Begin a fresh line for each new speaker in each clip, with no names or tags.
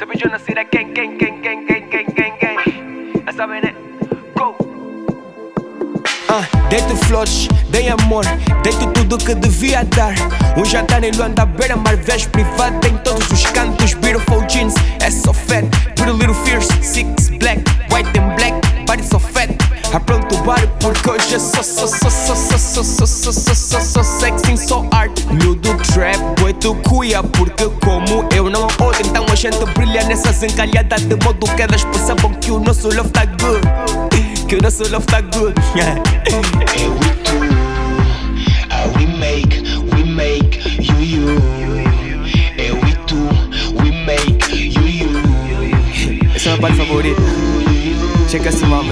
Se eu não sei quem, quem, quem, quem, quem, quem, quem, quem. Sabem, né? Go!
Ah, dei-te flores, dei amor, dei-te tudo que devia dar. Um jantar em Luanda, beira-mar, vez privado em todos os cantos. Beautiful jeans, é só fat. Pretty little fierce, six black, white and black, body so fat. Apronto o bar porque hoje eu sou, sou, sou, sou, sou, sou, sou, sou, sou, sou, sou tu cuia, porque como eu não olho, então a gente brilha nessas encalhadas de modo que elas percebam que o nosso love tá good. Que o nosso love tá good.
Hey, we do. We make, we make you you. Hey, we do. We make you you.
Essa é a parte favorita. Chega assim, mano.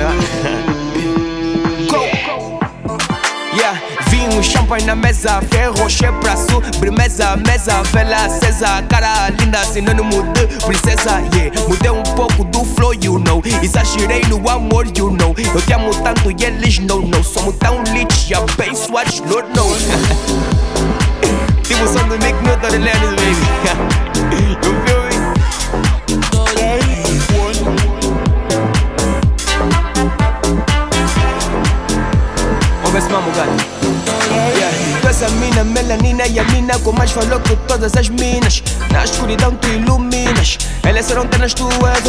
Vinho, champanhe na mesa, ferro, pra sobremesa, mesa, vela acesa, cara linda, sinônimo de princesa, yeah. Mudei um pouco do flow, you know. Exagerei no amor, you know. Eu te amo tanto e eles não, não. Somos tão lit, abençoados, Lord knows. tipo o som do Nick Newton e Lennon, baby. You feel me? Ouve esse mambo, a mina melanina e a mina com mais valor que todas as minas. Na escuridão tu iluminas. Elas serão ternas, tu és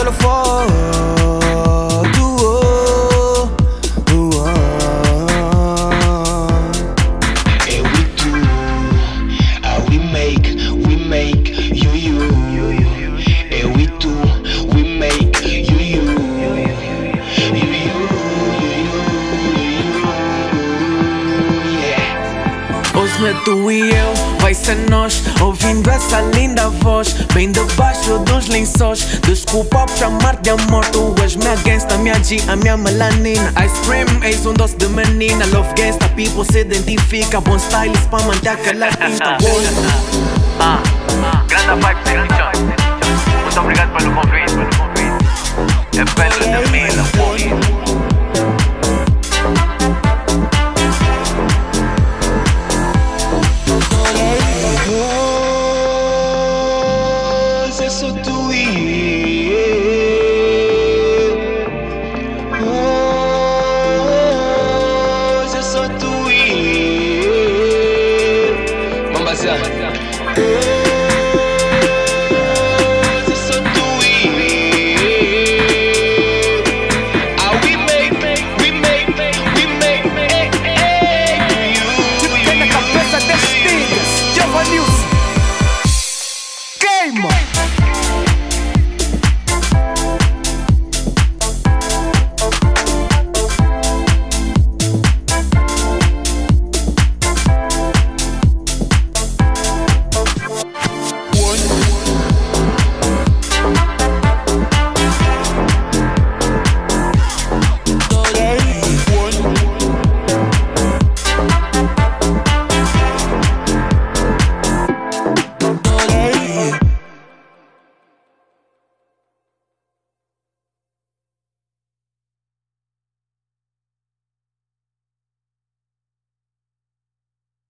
Yeah.
Ouve-me tu e eu, vai ser nós Ouvindo essa linda voz Bem debaixo dos lençóis Desculpa por chamar de amor Tu és minha gangsta, minha G, a minha melanina Ice cream, eis um doce de menina Love gangsta, people se identifica Bom stylist pra manter aquela pinta Uou.
Ah, grande vibe. Muito obrigado pelo convite. É pelo de Mila. game.